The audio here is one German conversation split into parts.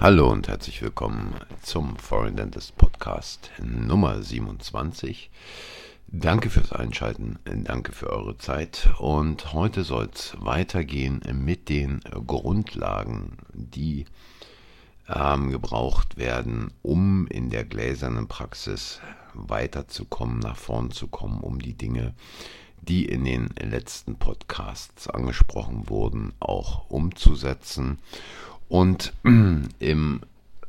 Hallo und herzlich willkommen zum Foreign Dentist Podcast Nummer 27. Danke fürs Einschalten, danke für eure Zeit und heute soll es weitergehen mit den Grundlagen, die ähm, gebraucht werden, um in der gläsernen Praxis weiterzukommen, nach vorn zu kommen, um die Dinge, die in den letzten Podcasts angesprochen wurden, auch umzusetzen und im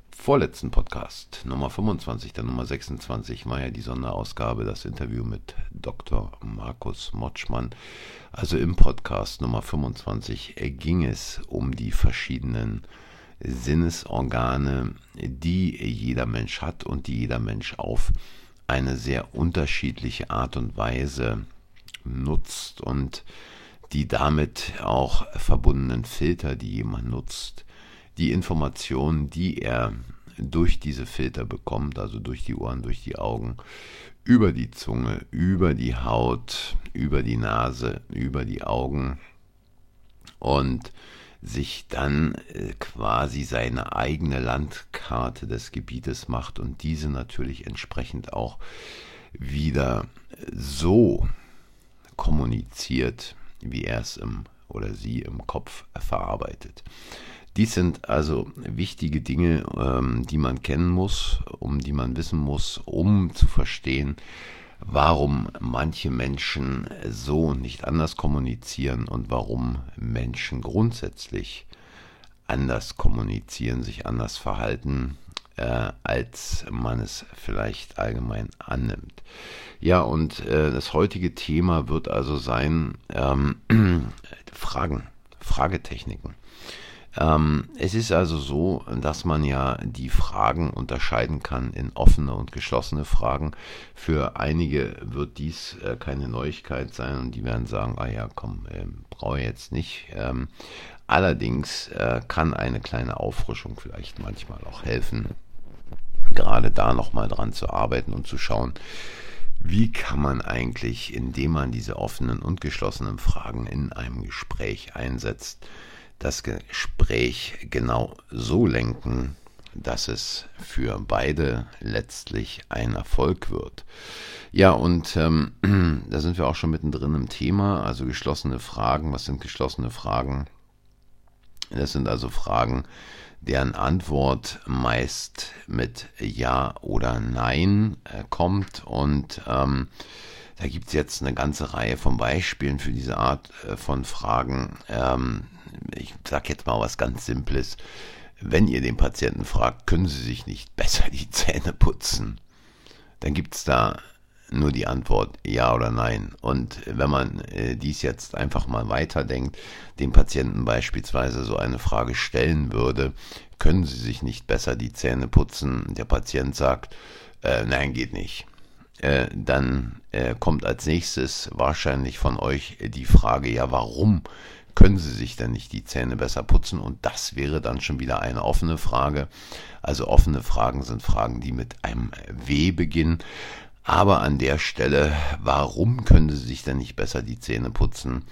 vorletzten Podcast, Nummer 25, der Nummer 26, war ja die Sonderausgabe, das Interview mit Dr. Markus Motschmann. Also im Podcast Nummer 25 ging es um die verschiedenen Sinnesorgane, die jeder Mensch hat und die jeder Mensch auf eine sehr unterschiedliche Art und Weise nutzt und die damit auch verbundenen Filter, die jemand nutzt, die Informationen, die er durch diese Filter bekommt, also durch die Ohren, durch die Augen, über die Zunge, über die Haut, über die Nase, über die Augen und sich dann äh, quasi seine eigene Landkarte des Gebietes macht und diese natürlich entsprechend auch wieder so kommuniziert, wie er es im oder sie im Kopf verarbeitet. Dies sind also wichtige Dinge, ähm, die man kennen muss, um die man wissen muss, um zu verstehen, warum manche Menschen so nicht anders kommunizieren und warum Menschen grundsätzlich anders kommunizieren, sich anders verhalten, äh, als man es vielleicht allgemein annimmt. Ja, und äh, das heutige Thema wird also sein ähm, Fragen, Fragetechniken. Ähm, es ist also so, dass man ja die Fragen unterscheiden kann in offene und geschlossene Fragen. Für einige wird dies äh, keine Neuigkeit sein und die werden sagen, ah ja, komm, äh, brauche jetzt nicht. Ähm, allerdings äh, kann eine kleine Auffrischung vielleicht manchmal auch helfen, gerade da nochmal dran zu arbeiten und zu schauen, wie kann man eigentlich, indem man diese offenen und geschlossenen Fragen in einem Gespräch einsetzt, das Gespräch genau so lenken, dass es für beide letztlich ein Erfolg wird. Ja, und ähm, da sind wir auch schon mittendrin im Thema, also geschlossene Fragen. Was sind geschlossene Fragen? Das sind also Fragen, deren Antwort meist mit Ja oder Nein äh, kommt. Und ähm, da gibt es jetzt eine ganze Reihe von Beispielen für diese Art äh, von Fragen. Ähm, ich sage jetzt mal was ganz Simples. Wenn ihr den Patienten fragt, können Sie sich nicht besser die Zähne putzen, dann gibt es da nur die Antwort ja oder nein. Und wenn man äh, dies jetzt einfach mal weiterdenkt, dem Patienten beispielsweise so eine Frage stellen würde, können Sie sich nicht besser die Zähne putzen? Der Patient sagt, äh, nein, geht nicht. Äh, dann äh, kommt als nächstes wahrscheinlich von euch die Frage, ja, warum können sie sich denn nicht die Zähne besser putzen? Und das wäre dann schon wieder eine offene Frage. Also offene Fragen sind Fragen, die mit einem W beginnen. Aber an der Stelle, warum können sie sich denn nicht besser die Zähne putzen?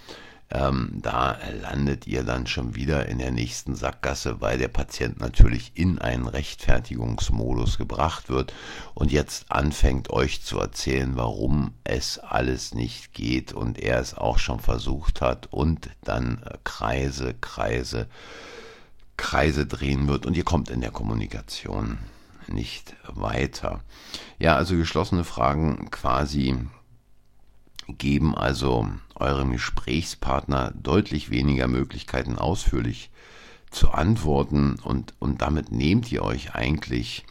Ähm, da landet ihr dann schon wieder in der nächsten Sackgasse, weil der Patient natürlich in einen Rechtfertigungsmodus gebracht wird und jetzt anfängt euch zu erzählen, warum es alles nicht geht und er es auch schon versucht hat und dann äh, Kreise, Kreise, Kreise drehen wird und ihr kommt in der Kommunikation nicht weiter. Ja, also geschlossene Fragen quasi geben also eurem Gesprächspartner deutlich weniger Möglichkeiten ausführlich zu antworten und, und damit nehmt ihr euch eigentlich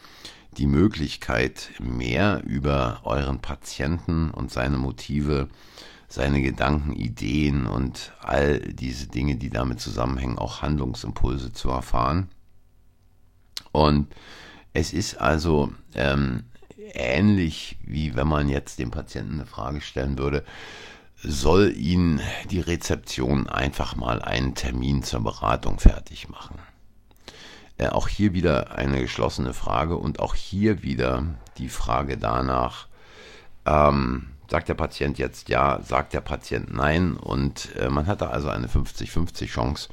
die Möglichkeit, mehr über euren Patienten und seine Motive, seine Gedanken, Ideen und all diese Dinge, die damit zusammenhängen, auch Handlungsimpulse zu erfahren. Und es ist also ähm, ähnlich wie wenn man jetzt dem Patienten eine Frage stellen würde, soll Ihnen die Rezeption einfach mal einen Termin zur Beratung fertig machen. Äh, auch hier wieder eine geschlossene Frage und auch hier wieder die Frage danach, ähm, Sagt der Patient jetzt ja, sagt der Patient nein und äh, man hat da also eine 50-50 Chance.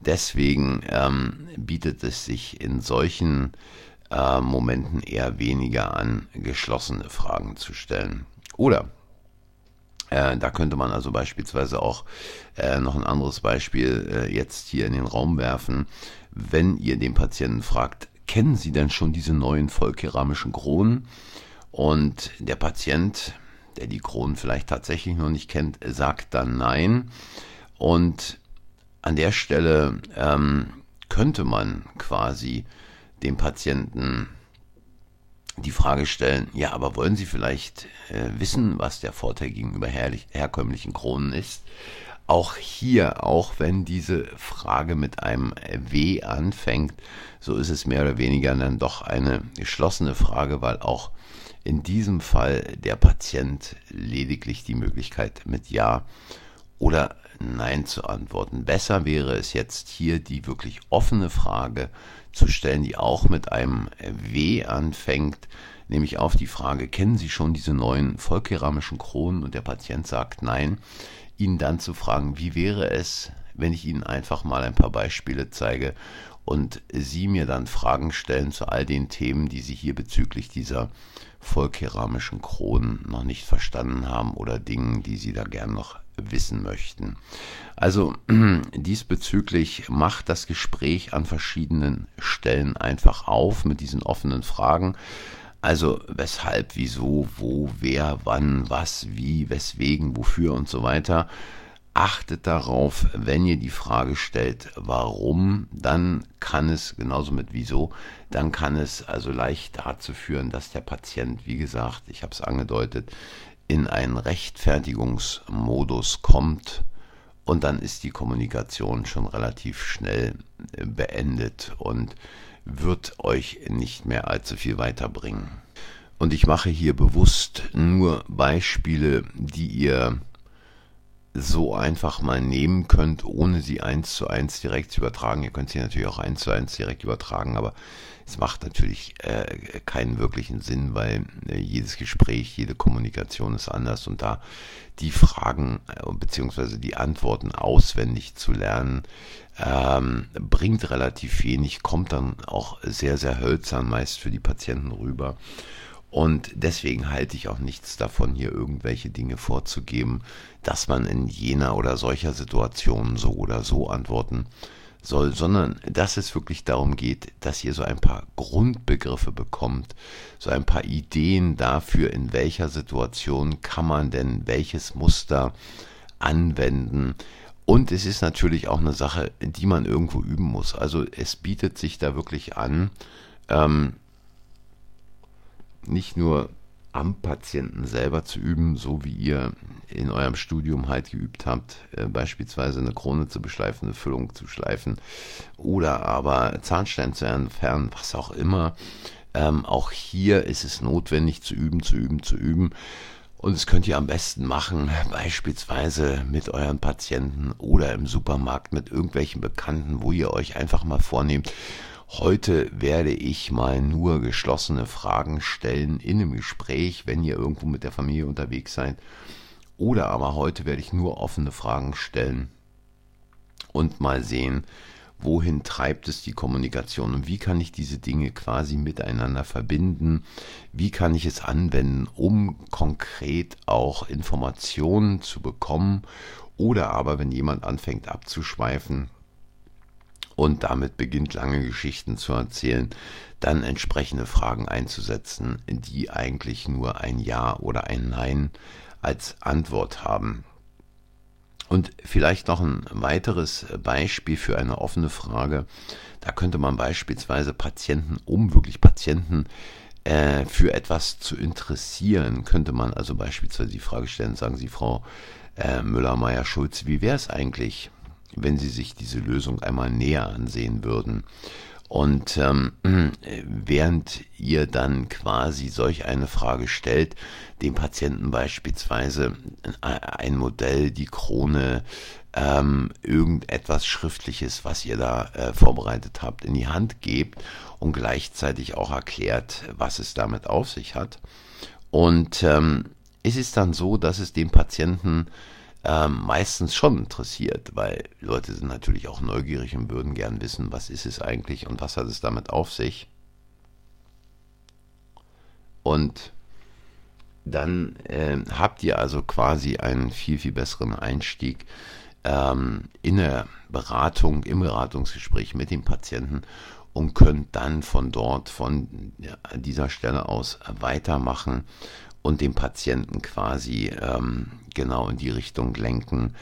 Deswegen ähm, bietet es sich in solchen äh, Momenten eher weniger an, geschlossene Fragen zu stellen. Oder äh, da könnte man also beispielsweise auch äh, noch ein anderes Beispiel äh, jetzt hier in den Raum werfen. Wenn ihr den Patienten fragt, kennen Sie denn schon diese neuen vollkeramischen Kronen? Und der Patient, der die Kronen vielleicht tatsächlich noch nicht kennt, sagt dann nein. Und an der Stelle ähm, könnte man quasi dem Patienten die Frage stellen, ja, aber wollen Sie vielleicht äh, wissen, was der Vorteil gegenüber herrlich, herkömmlichen Kronen ist? Auch hier, auch wenn diese Frage mit einem W anfängt, so ist es mehr oder weniger dann doch eine geschlossene Frage, weil auch in diesem Fall der Patient lediglich die Möglichkeit mit Ja oder Nein zu antworten. Besser wäre es jetzt hier die wirklich offene Frage zu stellen, die auch mit einem W anfängt, nämlich auf die Frage, kennen Sie schon diese neuen vollkeramischen Kronen? Und der Patient sagt nein. Ihnen dann zu fragen, wie wäre es, wenn ich Ihnen einfach mal ein paar Beispiele zeige und Sie mir dann Fragen stellen zu all den Themen, die Sie hier bezüglich dieser vollkeramischen Kronen noch nicht verstanden haben oder Dingen, die Sie da gern noch wissen möchten. Also diesbezüglich macht das Gespräch an verschiedenen Stellen einfach auf mit diesen offenen Fragen. Also weshalb, wieso, wo, wer, wann, was, wie, weswegen, wofür und so weiter. Achtet darauf, wenn ihr die Frage stellt, warum, dann kann es, genauso mit wieso, dann kann es also leicht dazu führen, dass der Patient, wie gesagt, ich habe es angedeutet, in einen Rechtfertigungsmodus kommt und dann ist die Kommunikation schon relativ schnell äh, beendet und wird euch nicht mehr allzu viel weiterbringen. Und ich mache hier bewusst nur Beispiele, die ihr so einfach mal nehmen könnt, ohne sie eins zu eins direkt zu übertragen. Ihr könnt sie natürlich auch eins zu eins direkt übertragen, aber es macht natürlich äh, keinen wirklichen Sinn, weil äh, jedes Gespräch, jede Kommunikation ist anders und da die Fragen äh, bzw. die Antworten auswendig zu lernen, ähm, bringt relativ wenig, kommt dann auch sehr, sehr hölzern meist für die Patienten rüber. Und deswegen halte ich auch nichts davon, hier irgendwelche Dinge vorzugeben, dass man in jener oder solcher Situation so oder so antworten soll, sondern dass es wirklich darum geht, dass ihr so ein paar Grundbegriffe bekommt, so ein paar Ideen dafür, in welcher Situation kann man denn welches Muster anwenden. Und es ist natürlich auch eine Sache, die man irgendwo üben muss. Also es bietet sich da wirklich an, ähm, nicht nur am Patienten selber zu üben, so wie ihr in eurem Studium halt geübt habt, äh, beispielsweise eine Krone zu beschleifen, eine Füllung zu schleifen oder aber Zahnstein zu entfernen, was auch immer. Ähm, auch hier ist es notwendig zu üben, zu üben, zu üben. Und das könnt ihr am besten machen, beispielsweise mit euren Patienten oder im Supermarkt mit irgendwelchen Bekannten, wo ihr euch einfach mal vornehmt, Heute werde ich mal nur geschlossene Fragen stellen in einem Gespräch, wenn ihr irgendwo mit der Familie unterwegs seid. Oder aber heute werde ich nur offene Fragen stellen und mal sehen, wohin treibt es die Kommunikation und wie kann ich diese Dinge quasi miteinander verbinden, wie kann ich es anwenden, um konkret auch Informationen zu bekommen oder aber wenn jemand anfängt abzuschweifen, und damit beginnt lange Geschichten zu erzählen, dann entsprechende Fragen einzusetzen, die eigentlich nur ein Ja oder ein Nein als Antwort haben. Und vielleicht noch ein weiteres Beispiel für eine offene Frage. Da könnte man beispielsweise Patienten, um wirklich Patienten äh, für etwas zu interessieren, könnte man also beispielsweise die Frage stellen, sagen Sie, Frau äh, Müller-Meyer-Schulz, wie wäre es eigentlich, wenn Sie sich diese Lösung einmal näher ansehen würden. Und ähm, während ihr dann quasi solch eine Frage stellt, dem Patienten beispielsweise ein Modell, die Krone, ähm, irgendetwas Schriftliches, was ihr da äh, vorbereitet habt, in die Hand gebt und gleichzeitig auch erklärt, was es damit auf sich hat. Und ähm, ist es dann so, dass es den Patienten ähm, meistens schon interessiert, weil Leute sind natürlich auch neugierig und würden gern wissen, was ist es eigentlich und was hat es damit auf sich. Und dann äh, habt ihr also quasi einen viel, viel besseren Einstieg ähm, in der Beratung, im Beratungsgespräch mit dem Patienten und könnt dann von dort, von dieser Stelle aus weitermachen und den Patienten quasi ähm, genau in die Richtung lenken,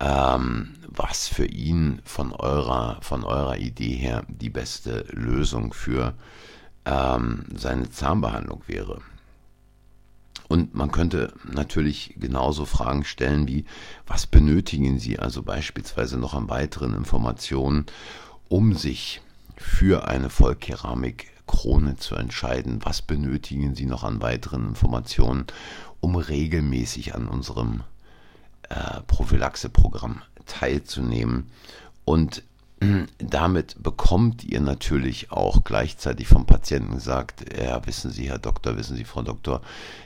ähm, was für ihn von eurer, von eurer Idee her die beste Lösung für ähm, seine Zahnbehandlung wäre. Und man könnte natürlich genauso Fragen stellen wie, was benötigen Sie also beispielsweise noch an weiteren Informationen, um sich für eine Vollkeramik-Krone zu entscheiden? Was benötigen Sie noch an weiteren Informationen, um regelmäßig an unserem äh, Prophylaxe-Programm teilzunehmen? Und damit bekommt ihr natürlich auch gleichzeitig vom Patienten gesagt, ja, wissen Sie, Herr Doktor, wissen Sie, Frau Doktor,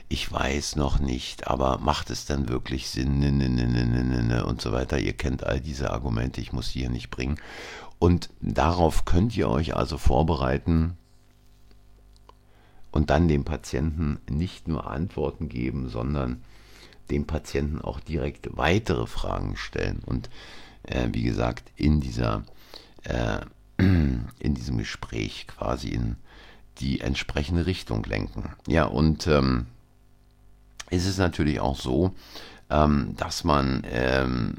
ich weiß noch nicht, aber macht es denn wirklich Sinn, ne, ne, ne, ne, ne, ne und so weiter. Ihr kennt all diese Argumente, ich muss sie hier nicht bringen. Und darauf könnt ihr euch also vorbereiten und dann dem Patienten nicht nur Antworten geben, sondern dem Patienten auch direkt weitere Fragen stellen. Und äh, wie gesagt, in dieser äh, in diesem Gespräch quasi in die entsprechende Richtung lenken. Ja, und ähm, es ist natürlich auch so, ähm, dass man ähm,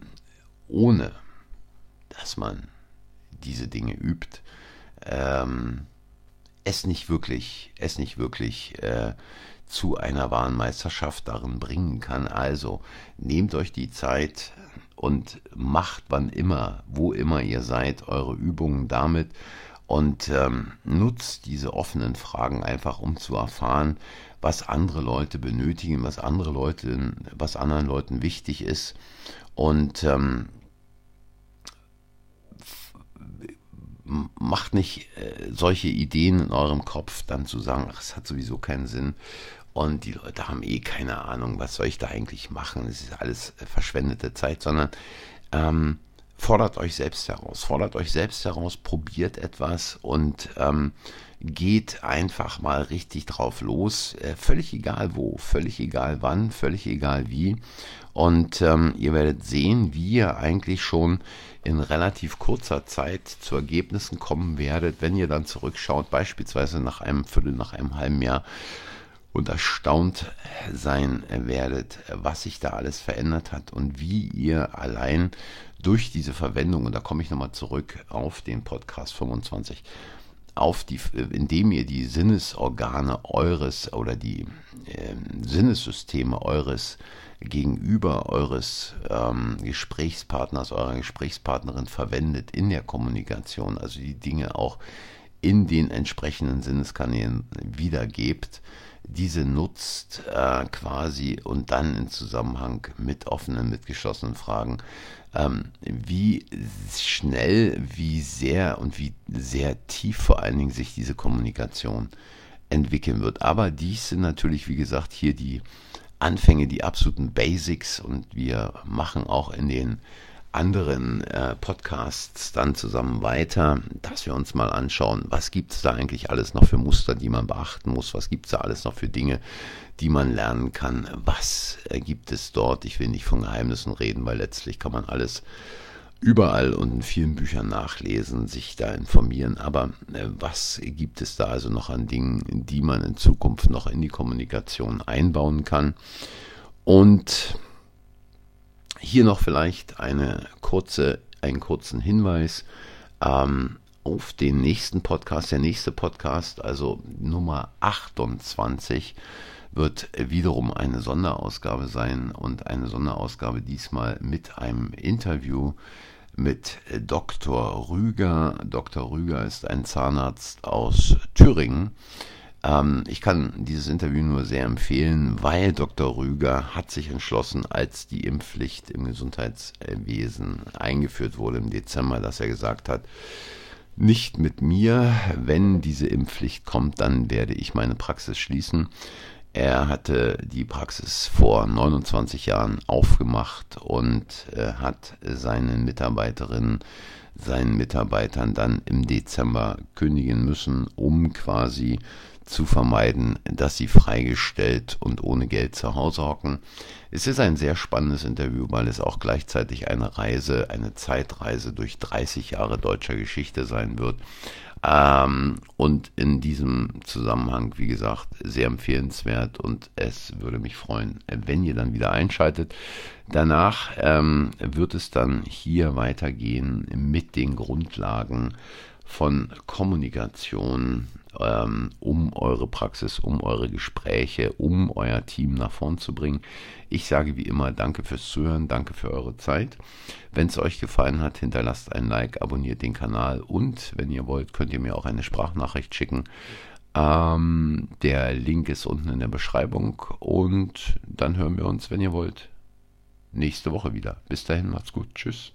ohne, dass man diese Dinge übt, ähm, es nicht wirklich, es nicht wirklich äh, zu einer wahren Meisterschaft darin bringen kann. Also nehmt euch die Zeit, und macht wann immer, wo immer ihr seid, eure Übungen damit und ähm, nutzt diese offenen Fragen einfach, um zu erfahren, was andere Leute benötigen, was andere Leute, was anderen Leuten wichtig ist und ähm, macht nicht äh, solche Ideen in eurem Kopf, dann zu sagen, ach, es hat sowieso keinen Sinn und die Leute haben eh keine Ahnung, was soll ich da eigentlich machen, es ist alles äh, verschwendete Zeit, sondern ähm, fordert euch selbst heraus, fordert euch selbst heraus, probiert etwas und ähm, geht einfach mal richtig drauf los, äh, völlig egal wo, völlig egal wann, völlig egal wie. Und ähm, ihr werdet sehen, wie ihr eigentlich schon in relativ kurzer Zeit zu Ergebnissen kommen werdet, wenn ihr dann zurückschaut, beispielsweise nach einem Viertel, nach einem halben Jahr und erstaunt sein werdet, was sich da alles verändert hat und wie ihr allein durch diese Verwendung, und da komme ich nochmal zurück auf den Podcast 25, auf die, indem ihr die Sinnesorgane eures oder die äh, Sinnessysteme eures gegenüber eures ähm, Gesprächspartners, eurer Gesprächspartnerin verwendet in der Kommunikation, also die Dinge auch in den entsprechenden Sinneskanälen wiedergebt, diese nutzt äh, quasi und dann in Zusammenhang mit offenen, mit geschlossenen Fragen, ähm, wie schnell, wie sehr und wie sehr tief vor allen Dingen sich diese Kommunikation entwickeln wird. Aber dies sind natürlich, wie gesagt, hier die Anfänge, die absoluten Basics und wir machen auch in den anderen äh, Podcasts dann zusammen weiter, dass wir uns mal anschauen, was gibt es da eigentlich alles noch für Muster, die man beachten muss, was gibt es da alles noch für Dinge, die man lernen kann, was äh, gibt es dort. Ich will nicht von Geheimnissen reden, weil letztlich kann man alles überall und in vielen Büchern nachlesen, sich da informieren. Aber äh, was gibt es da also noch an Dingen, die man in Zukunft noch in die Kommunikation einbauen kann? Und hier noch vielleicht eine kurze, einen kurzen Hinweis ähm, auf den nächsten Podcast. Der nächste Podcast, also Nummer 28, wird wiederum eine Sonderausgabe sein und eine Sonderausgabe diesmal mit einem Interview mit Dr. Rüger. Dr. Rüger ist ein Zahnarzt aus Thüringen ähm, ich kann dieses Interview nur sehr empfehlen, weil Dr. Rüger hat sich entschlossen, als die Impfpflicht im Gesundheitswesen eingeführt wurde im Dezember, dass er gesagt hat, nicht mit mir, wenn diese Impfpflicht kommt, dann werde ich meine Praxis schließen. er hatte die Praxis vor 29 Jahren aufgemacht und äh, hat seinen Mitarbeiterinnen, seinen Mitarbeitern dann im Dezember kündigen müssen, um quasi zu vermeiden, dass sie freigestellt und ohne Geld zu Hause hocken. Es ist ein sehr spannendes Interview, weil es auch gleichzeitig eine Reise, eine Zeitreise durch 30 Jahre deutscher Geschichte sein wird. Ähm, und in diesem Zusammenhang, wie gesagt, sehr empfehlenswert und es würde mich freuen, wenn ihr dann wieder einschaltet. Danach ähm, wird es dann hier weitergehen mit den Grundlagen von Kommunikation, ähm, um eure Praxis, um eure Gespräche, um euer Team nach vorn zu bringen. Ich sage wie immer danke fürs Zuhören, danke für eure Zeit. Wenn es euch gefallen hat, hinterlasst ein Like, abonniert den Kanal und wenn ihr wollt, könnt ihr mir auch eine Sprachnachricht schicken. Ähm, der Link ist unten in der Beschreibung und dann hören wir uns, wenn ihr wollt, nächste Woche wieder. Bis dahin, macht's gut. Tschüss.